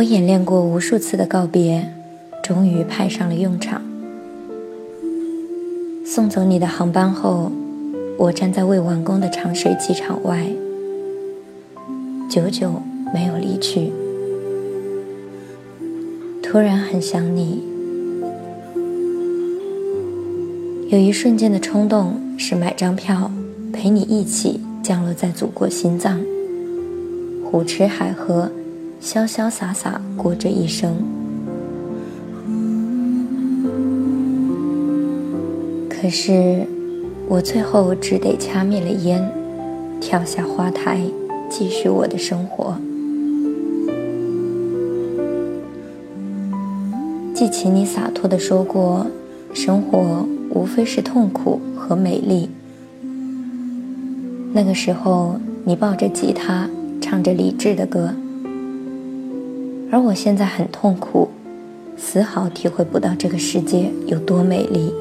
我演练过无数次的告别，终于派上了用场。送走你的航班后，我站在未完工的长水机场外，久久没有离去。突然很想你，有一瞬间的冲动是买张票，陪你一起降落在祖国心脏，胡吃海喝，潇潇洒洒过这一生。可是，我最后只得掐灭了烟，跳下花台，继续我的生活。记起你洒脱的说过，生活无非是痛苦和美丽。那个时候，你抱着吉他，唱着理智的歌，而我现在很痛苦，丝毫体会不到这个世界有多美丽。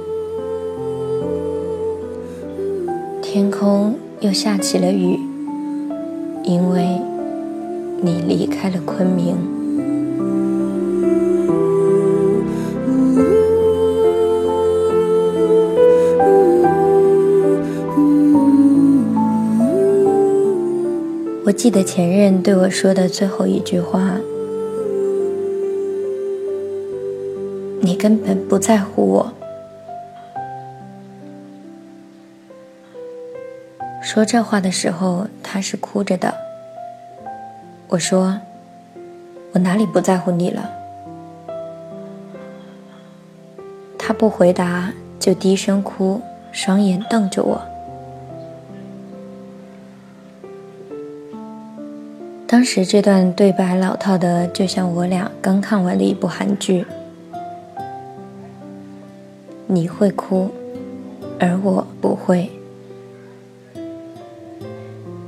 天空又下起了雨，因为你离开了昆明。我记得前任对我说的最后一句话：“你根本不在乎我。”说这话的时候，他是哭着的。我说：“我哪里不在乎你了？”他不回答，就低声哭，双眼瞪着我。当时这段对白老套的，就像我俩刚看完的一部韩剧。你会哭，而我不会。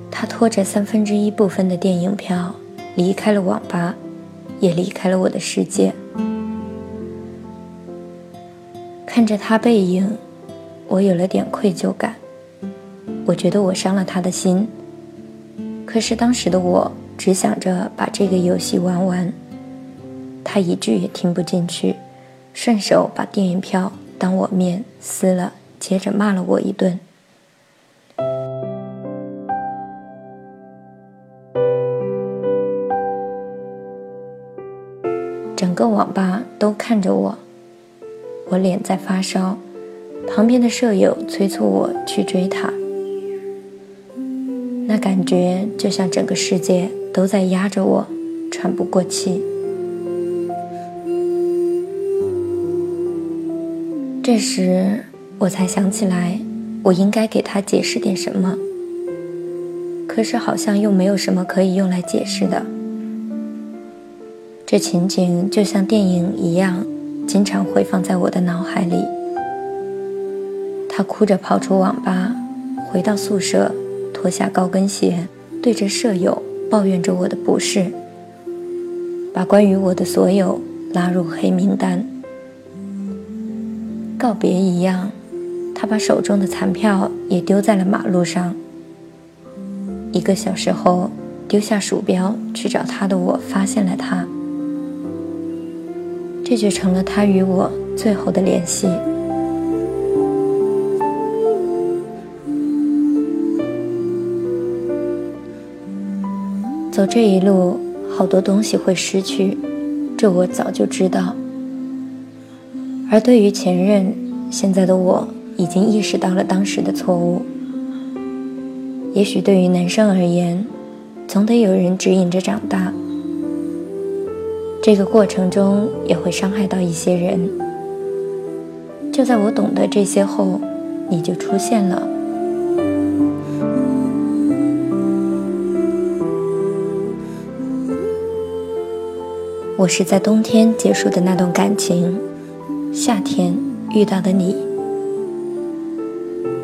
他拖着三分之一部分的电影票离开了网吧，也离开了我的世界。看着他背影，我有了点愧疚感。我觉得我伤了他的心。可是当时的我。只想着把这个游戏玩完，他一句也听不进去，顺手把电影票当我面撕了，接着骂了我一顿。整个网吧都看着我，我脸在发烧，旁边的舍友催促我去追他，那感觉就像整个世界。都在压着我，喘不过气。这时，我才想起来，我应该给他解释点什么。可是，好像又没有什么可以用来解释的。这情景就像电影一样，经常回放在我的脑海里。他哭着跑出网吧，回到宿舍，脱下高跟鞋，对着舍友。抱怨着我的不是，把关于我的所有拉入黑名单。告别一样，他把手中的残票也丢在了马路上。一个小时后，丢下鼠标去找他的我发现了他，这就成了他与我最后的联系。走这一路，好多东西会失去，这我早就知道。而对于前任，现在的我已经意识到了当时的错误。也许对于男生而言，总得有人指引着长大，这个过程中也会伤害到一些人。就在我懂得这些后，你就出现了。我是在冬天结束的那段感情，夏天遇到的你，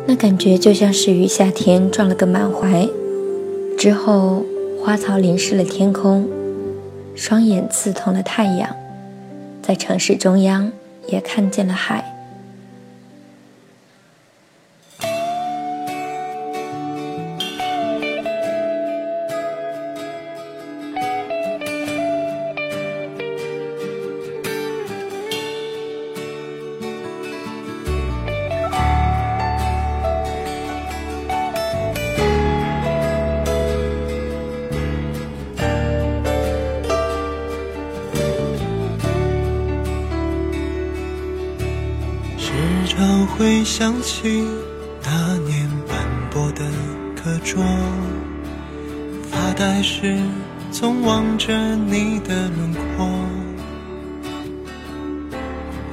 那感觉就像是于夏天撞了个满怀，之后花草淋湿了天空，双眼刺痛了太阳，在城市中央也看见了海。时常会想起那年斑驳的课桌，发呆时总望着你的轮廓。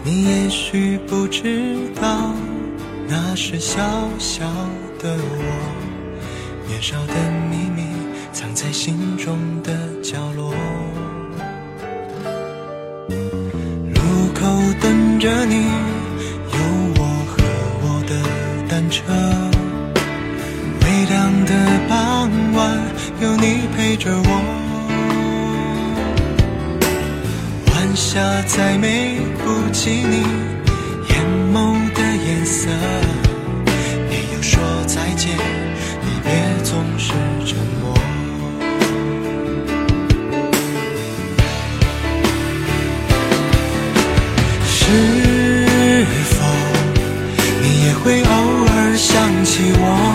你也许不知道，那是小小的我，年少的秘密藏在心中的角落。路口等着你，着我。晚霞再美不及你眼眸的颜色。没有说再见，离别总是沉默。是否你也会偶尔想起我？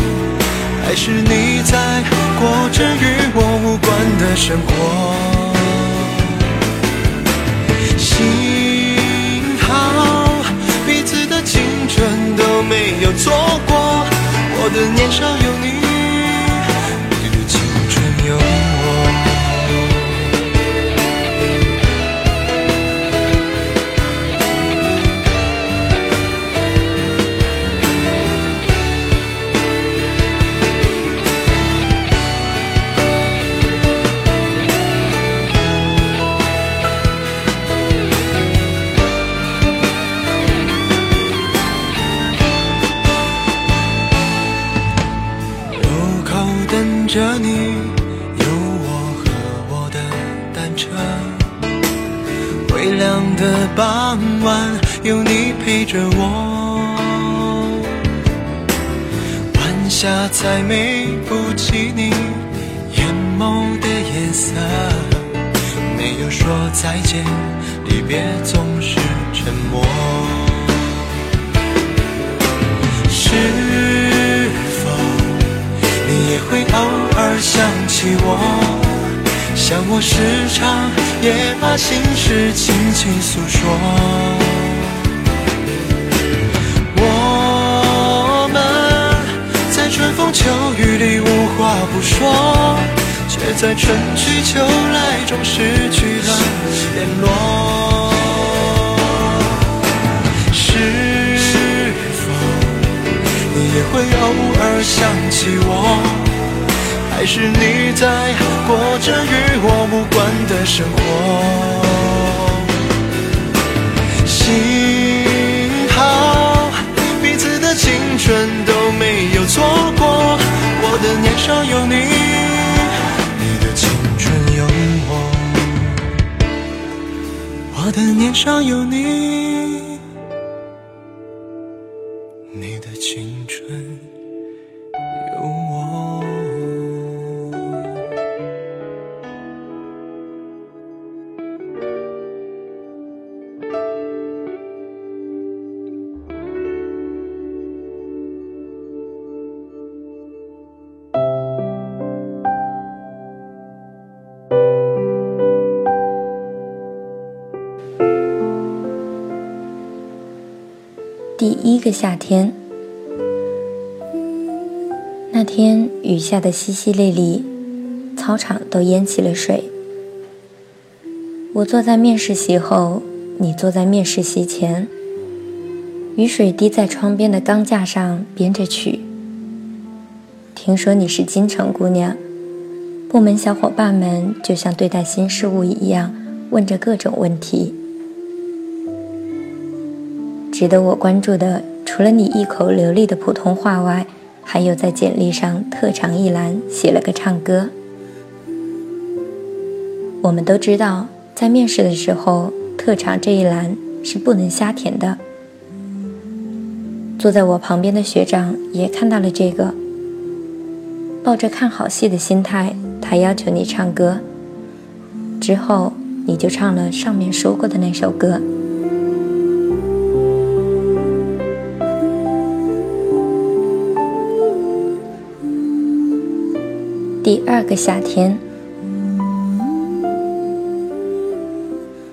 还是你在过着与我无关的生活？幸好彼此的青春都没有错过，我的年少有你，说再见，离别总是沉默。是否你也会偶尔想起我？像我时常也把心事轻轻诉说。我们在春风秋雨里无话不说，在春去秋来中失去了联络。是否你也会偶尔想起我？还是你在过着与我无关的生活？幸好彼此的青春都没有错过，我的年少有，你的年少有你，你第一个夏天，那天雨下的淅淅沥沥，操场都淹起了水。我坐在面试席后，你坐在面试席前。雨水滴在窗边的钢架上，编着曲。听说你是京城姑娘，部门小伙伴们就像对待新事物一样，问着各种问题。值得我关注的，除了你一口流利的普通话外，还有在简历上特长一栏写了个唱歌。我们都知道，在面试的时候，特长这一栏是不能瞎填的。坐在我旁边的学长也看到了这个，抱着看好戏的心态，他要求你唱歌。之后你就唱了上面说过的那首歌。第二个夏天，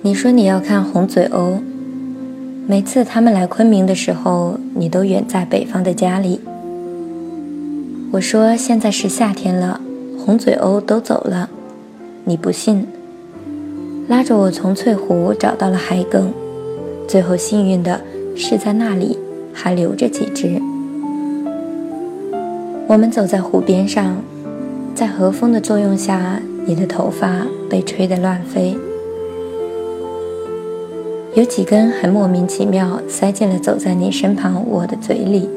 你说你要看红嘴鸥。每次他们来昆明的时候，你都远在北方的家里。我说现在是夏天了，红嘴鸥都走了，你不信，拉着我从翠湖找到了海埂，最后幸运的是在那里还留着几只。我们走在湖边上，在和风的作用下，你的头发被吹得乱飞。有几根还莫名其妙塞进了走在你身旁我的嘴里。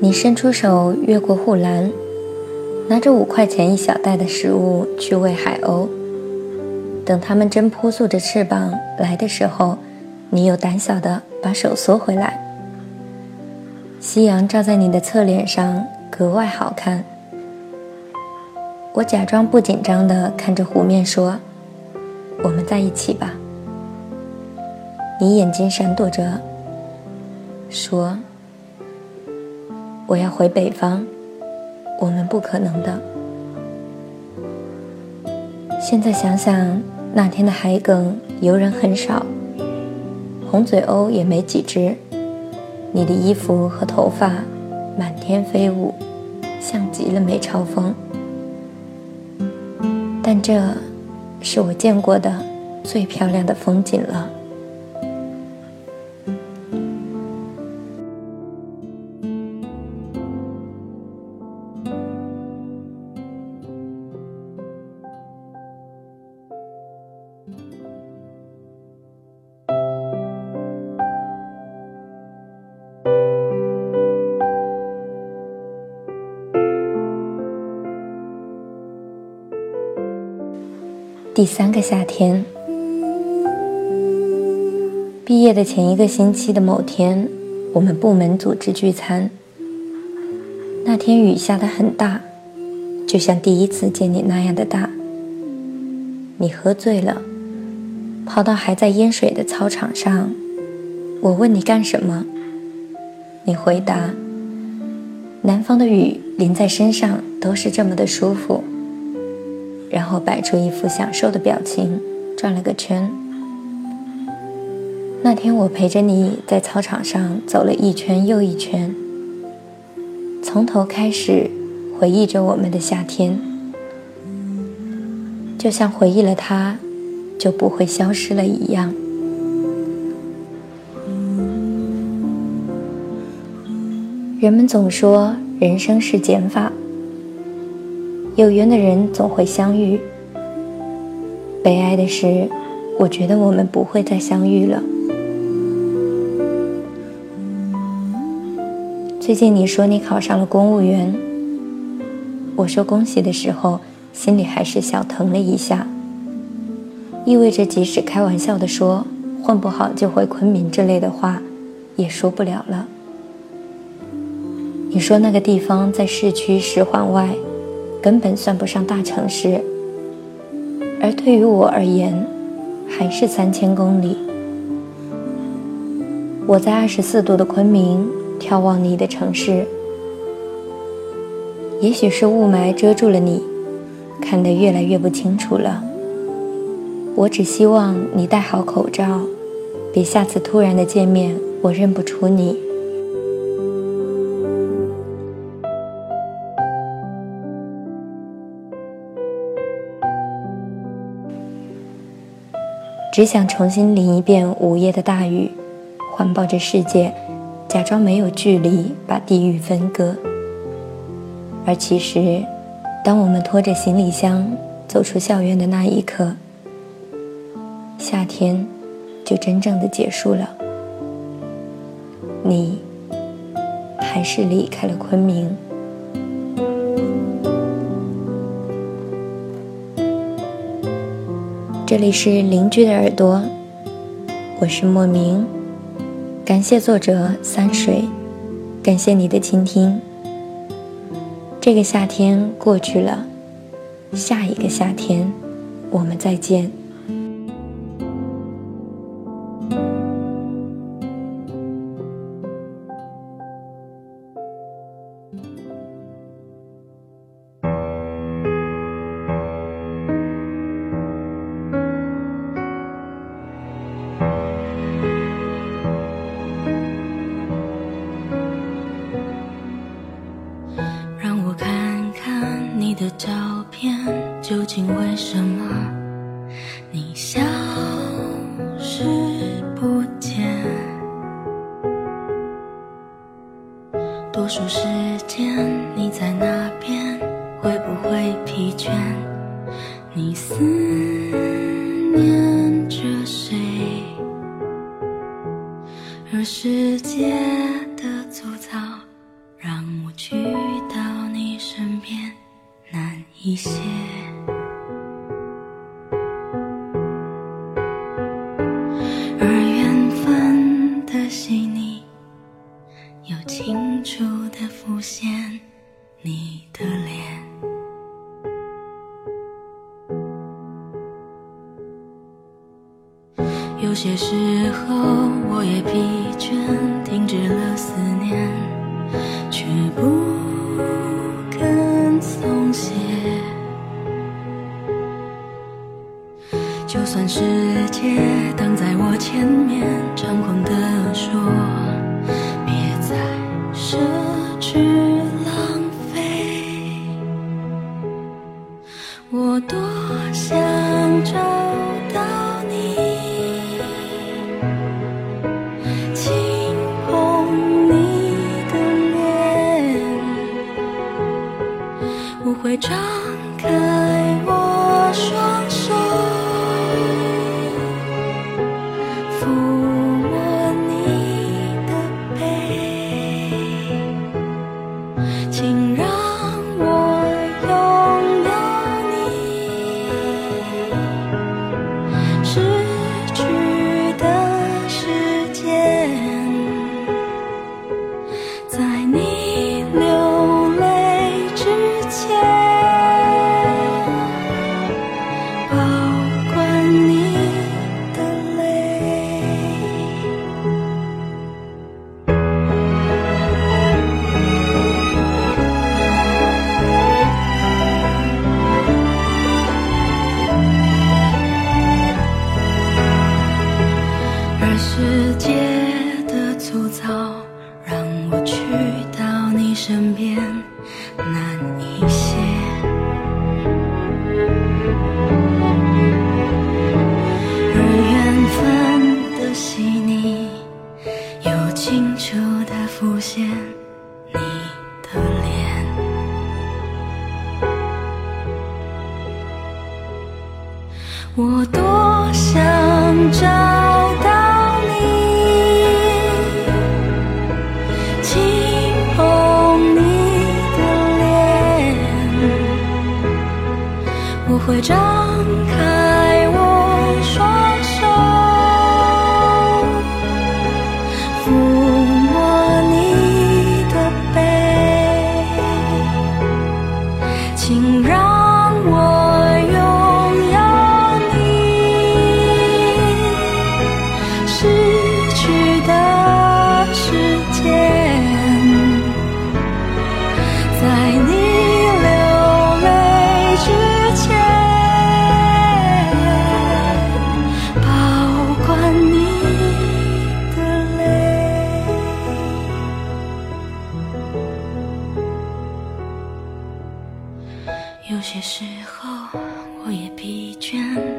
你伸出手越过护栏，拿着五块钱一小袋的食物去喂海鸥。等它们真扑簌着翅膀来的时候，你又胆小的把手缩回来。夕阳照在你的侧脸上格外好看。我假装不紧张的看着湖面说：“我们在一起吧。”你眼睛闪躲着，说：“我要回北方，我们不可能的。”现在想想，那天的海埂游人很少，红嘴鸥也没几只，你的衣服和头发满天飞舞，像极了美超风。但这，是我见过的最漂亮的风景了。第三个夏天，毕业的前一个星期的某天，我们部门组织聚餐。那天雨下得很大，就像第一次见你那样的大。你喝醉了，跑到还在淹水的操场上。我问你干什么，你回答：南方的雨淋在身上都是这么的舒服。然后摆出一副享受的表情，转了个圈。那天我陪着你在操场上走了一圈又一圈，从头开始回忆着我们的夏天，就像回忆了它，就不会消失了一样。人们总说人生是减法。有缘的人总会相遇，悲哀的是，我觉得我们不会再相遇了。最近你说你考上了公务员，我说恭喜的时候，心里还是小疼了一下，意味着即使开玩笑的说混不好就回昆明之类的话，也说不了了。你说那个地方在市区十环外。根本算不上大城市，而对于我而言，还是三千公里。我在二十四度的昆明眺望你的城市，也许是雾霾遮住了你，看得越来越不清楚了。我只希望你戴好口罩，别下次突然的见面，我认不出你。只想重新淋一遍午夜的大雨，环抱着世界，假装没有距离，把地域分割。而其实，当我们拖着行李箱走出校园的那一刻，夏天就真正的结束了。你还是离开了昆明。这里是邻居的耳朵我是莫名。感谢作者三水感谢你的倾听。这个夏天过去了下一个夏天我们再见。些。世界挡在我前面，猖狂地说：“别再奢。”不会张开有些时候我也疲倦。